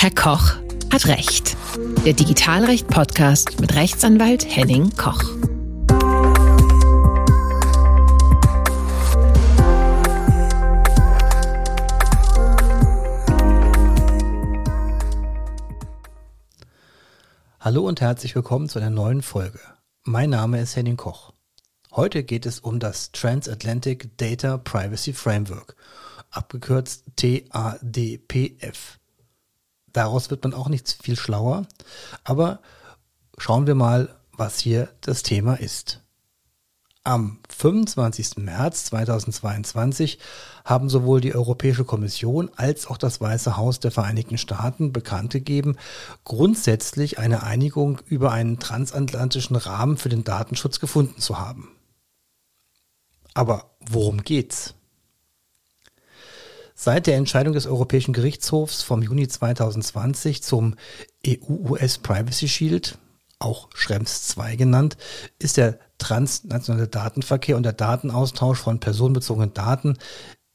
Herr Koch hat Recht. Der Digitalrecht-Podcast mit Rechtsanwalt Henning Koch. Hallo und herzlich willkommen zu einer neuen Folge. Mein Name ist Henning Koch. Heute geht es um das Transatlantic Data Privacy Framework, abgekürzt TADPF. Daraus wird man auch nicht viel schlauer, aber schauen wir mal, was hier das Thema ist. Am 25. März 2022 haben sowohl die Europäische Kommission als auch das Weiße Haus der Vereinigten Staaten bekannt gegeben, grundsätzlich eine Einigung über einen transatlantischen Rahmen für den Datenschutz gefunden zu haben. Aber worum geht's? Seit der Entscheidung des Europäischen Gerichtshofs vom Juni 2020 zum EU-US Privacy Shield, auch Schrems 2 genannt, ist der transnationale Datenverkehr und der Datenaustausch von personenbezogenen Daten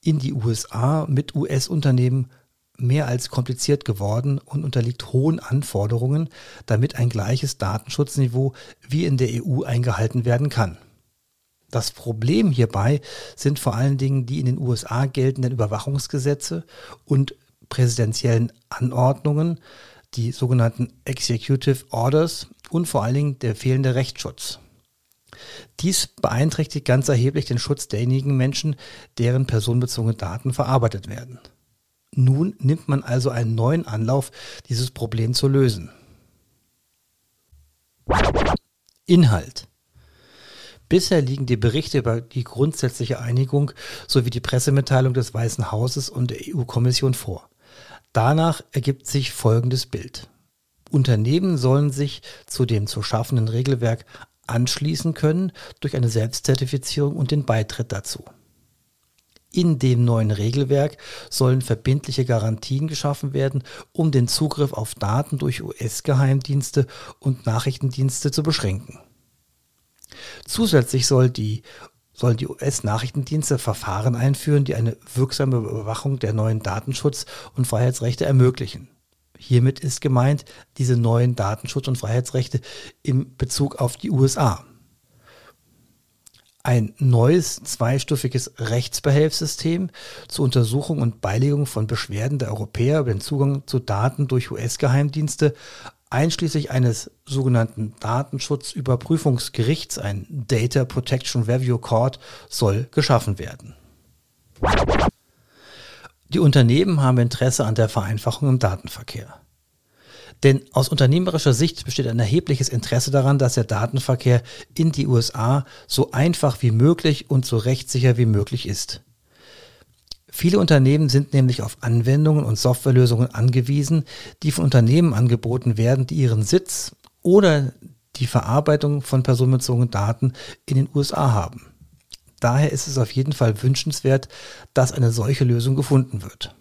in die USA mit US-Unternehmen mehr als kompliziert geworden und unterliegt hohen Anforderungen, damit ein gleiches Datenschutzniveau wie in der EU eingehalten werden kann. Das Problem hierbei sind vor allen Dingen die in den USA geltenden Überwachungsgesetze und präsidentiellen Anordnungen, die sogenannten Executive Orders und vor allen Dingen der fehlende Rechtsschutz. Dies beeinträchtigt ganz erheblich den Schutz derjenigen Menschen, deren personenbezogene Daten verarbeitet werden. Nun nimmt man also einen neuen Anlauf, dieses Problem zu lösen. Inhalt Bisher liegen die Berichte über die grundsätzliche Einigung sowie die Pressemitteilung des Weißen Hauses und der EU-Kommission vor. Danach ergibt sich folgendes Bild. Unternehmen sollen sich zu dem zu schaffenden Regelwerk anschließen können durch eine Selbstzertifizierung und den Beitritt dazu. In dem neuen Regelwerk sollen verbindliche Garantien geschaffen werden, um den Zugriff auf Daten durch US-Geheimdienste und Nachrichtendienste zu beschränken. Zusätzlich soll die, sollen die US-Nachrichtendienste Verfahren einführen, die eine wirksame Überwachung der neuen Datenschutz- und Freiheitsrechte ermöglichen. Hiermit ist gemeint diese neuen Datenschutz- und Freiheitsrechte im Bezug auf die USA. Ein neues zweistufiges Rechtsbehelfssystem zur Untersuchung und Beilegung von Beschwerden der Europäer über den Zugang zu Daten durch US-Geheimdienste einschließlich eines sogenannten Datenschutzüberprüfungsgerichts, ein Data Protection Review Court, soll geschaffen werden. Die Unternehmen haben Interesse an der Vereinfachung im Datenverkehr. Denn aus unternehmerischer Sicht besteht ein erhebliches Interesse daran, dass der Datenverkehr in die USA so einfach wie möglich und so rechtssicher wie möglich ist. Viele Unternehmen sind nämlich auf Anwendungen und Softwarelösungen angewiesen, die von Unternehmen angeboten werden, die ihren Sitz oder die Verarbeitung von personenbezogenen Daten in den USA haben. Daher ist es auf jeden Fall wünschenswert, dass eine solche Lösung gefunden wird.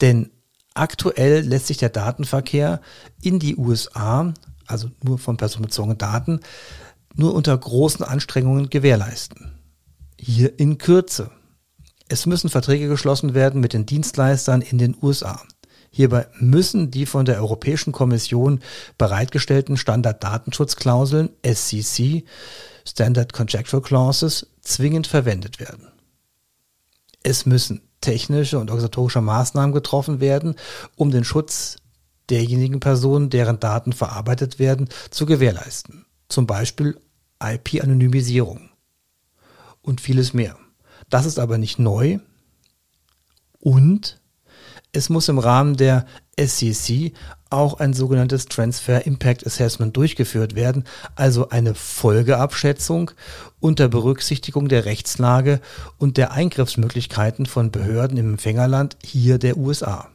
Denn aktuell lässt sich der Datenverkehr in die USA, also nur von personenbezogenen Daten, nur unter großen Anstrengungen gewährleisten. Hier in Kürze. Es müssen Verträge geschlossen werden mit den Dienstleistern in den USA. Hierbei müssen die von der Europäischen Kommission bereitgestellten Standarddatenschutzklauseln SCC, Standard Contractual Clauses, zwingend verwendet werden. Es müssen technische und organisatorische Maßnahmen getroffen werden, um den Schutz derjenigen Personen, deren Daten verarbeitet werden, zu gewährleisten. Zum Beispiel IP-Anonymisierung und vieles mehr. Das ist aber nicht neu. Und es muss im Rahmen der SCC auch ein sogenanntes Transfer Impact Assessment durchgeführt werden, also eine Folgeabschätzung unter Berücksichtigung der Rechtslage und der Eingriffsmöglichkeiten von Behörden im Empfängerland hier der USA.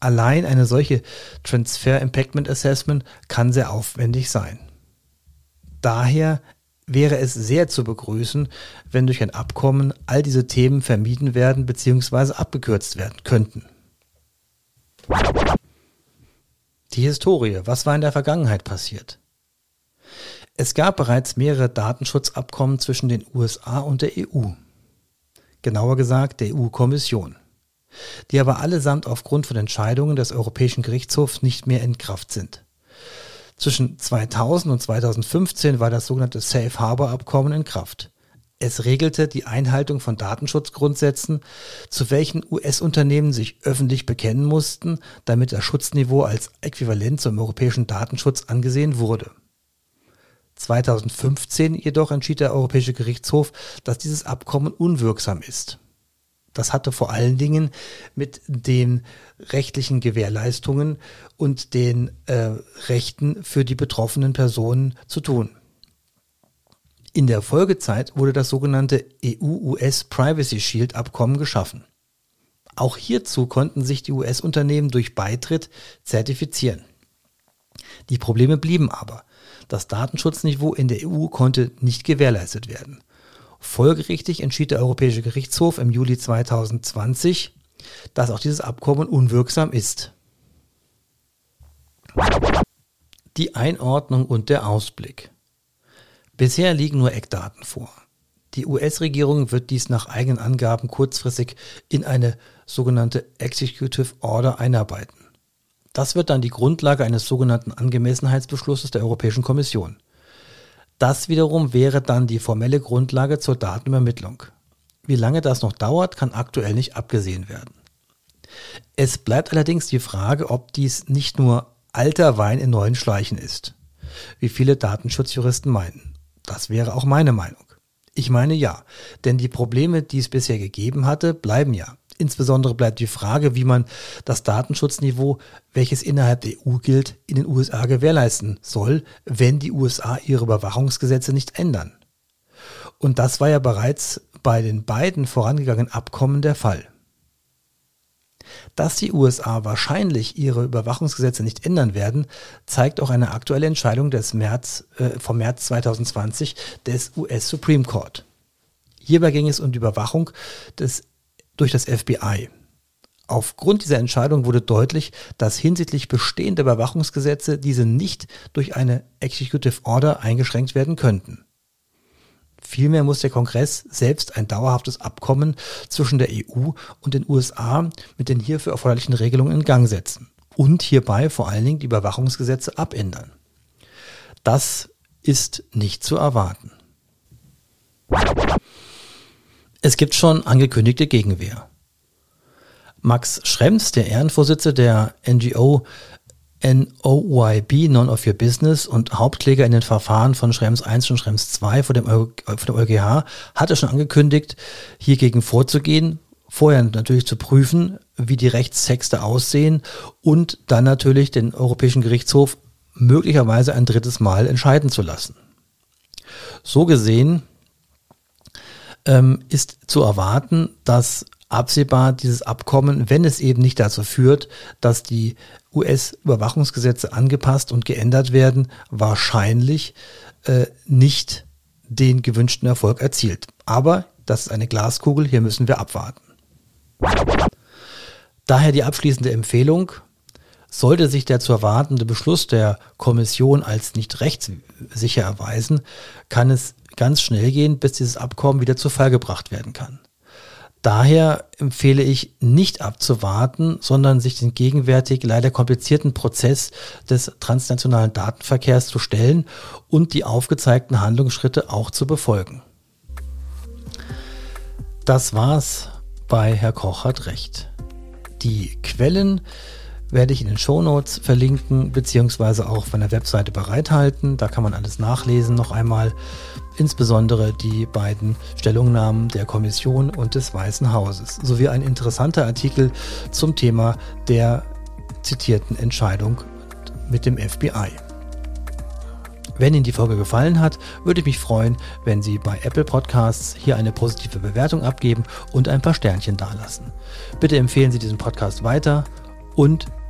Allein eine solche Transfer Impactment Assessment kann sehr aufwendig sein. Daher wäre es sehr zu begrüßen, wenn durch ein Abkommen all diese Themen vermieden werden bzw. abgekürzt werden könnten. Die Historie. Was war in der Vergangenheit passiert? Es gab bereits mehrere Datenschutzabkommen zwischen den USA und der EU. Genauer gesagt der EU-Kommission. die aber allesamt aufgrund von Entscheidungen des Europäischen Gerichtshofs nicht mehr in Kraft sind. Zwischen 2000 und 2015 war das sogenannte Safe Harbor Abkommen in Kraft. Es regelte die Einhaltung von Datenschutzgrundsätzen, zu welchen US-Unternehmen sich öffentlich bekennen mussten, damit das Schutzniveau als äquivalent zum europäischen Datenschutz angesehen wurde. 2015 jedoch entschied der Europäische Gerichtshof, dass dieses Abkommen unwirksam ist. Das hatte vor allen Dingen mit den rechtlichen Gewährleistungen und den äh, Rechten für die betroffenen Personen zu tun. In der Folgezeit wurde das sogenannte EU-US Privacy Shield Abkommen geschaffen. Auch hierzu konnten sich die US-Unternehmen durch Beitritt zertifizieren. Die Probleme blieben aber. Das Datenschutzniveau in der EU konnte nicht gewährleistet werden. Folgerichtig entschied der Europäische Gerichtshof im Juli 2020, dass auch dieses Abkommen unwirksam ist. Die Einordnung und der Ausblick. Bisher liegen nur Eckdaten vor. Die US-Regierung wird dies nach eigenen Angaben kurzfristig in eine sogenannte Executive Order einarbeiten. Das wird dann die Grundlage eines sogenannten Angemessenheitsbeschlusses der Europäischen Kommission. Das wiederum wäre dann die formelle Grundlage zur Datenübermittlung. Wie lange das noch dauert, kann aktuell nicht abgesehen werden. Es bleibt allerdings die Frage, ob dies nicht nur alter Wein in neuen Schleichen ist, wie viele Datenschutzjuristen meinen. Das wäre auch meine Meinung. Ich meine ja, denn die Probleme, die es bisher gegeben hatte, bleiben ja. Insbesondere bleibt die Frage, wie man das Datenschutzniveau, welches innerhalb der EU gilt, in den USA gewährleisten soll, wenn die USA ihre Überwachungsgesetze nicht ändern. Und das war ja bereits bei den beiden vorangegangenen Abkommen der Fall. Dass die USA wahrscheinlich ihre Überwachungsgesetze nicht ändern werden, zeigt auch eine aktuelle Entscheidung des März, äh, vom März 2020 des US Supreme Court. Hierbei ging es um die Überwachung des durch das FBI. Aufgrund dieser Entscheidung wurde deutlich, dass hinsichtlich bestehender Überwachungsgesetze diese nicht durch eine Executive Order eingeschränkt werden könnten. Vielmehr muss der Kongress selbst ein dauerhaftes Abkommen zwischen der EU und den USA mit den hierfür erforderlichen Regelungen in Gang setzen und hierbei vor allen Dingen die Überwachungsgesetze abändern. Das ist nicht zu erwarten. Es gibt schon angekündigte Gegenwehr. Max Schrems, der Ehrenvorsitzende der NGO NOYB, None of Your Business und Hauptkläger in den Verfahren von Schrems 1 und Schrems 2 vor dem, vor dem EuGH, hatte schon angekündigt, hiergegen vorzugehen, vorher natürlich zu prüfen, wie die Rechtstexte aussehen und dann natürlich den Europäischen Gerichtshof möglicherweise ein drittes Mal entscheiden zu lassen. So gesehen ähm, ist zu erwarten, dass absehbar dieses Abkommen, wenn es eben nicht dazu führt, dass die US-Überwachungsgesetze angepasst und geändert werden, wahrscheinlich äh, nicht den gewünschten Erfolg erzielt. Aber das ist eine Glaskugel, hier müssen wir abwarten. Daher die abschließende Empfehlung, sollte sich der zu erwartende Beschluss der Kommission als nicht rechtssicher erweisen, kann es ganz schnell gehen, bis dieses Abkommen wieder zu Fall gebracht werden kann. Daher empfehle ich nicht abzuwarten, sondern sich den gegenwärtig leider komplizierten Prozess des transnationalen Datenverkehrs zu stellen und die aufgezeigten Handlungsschritte auch zu befolgen. Das war's bei Herr Koch hat recht. Die Quellen werde ich in den Shownotes verlinken, beziehungsweise auch von der Webseite bereithalten. Da kann man alles nachlesen noch einmal, insbesondere die beiden Stellungnahmen der Kommission und des Weißen Hauses, sowie ein interessanter Artikel zum Thema der zitierten Entscheidung mit dem FBI. Wenn Ihnen die Folge gefallen hat, würde ich mich freuen, wenn Sie bei Apple Podcasts hier eine positive Bewertung abgeben und ein paar Sternchen dalassen. Bitte empfehlen Sie diesen Podcast weiter und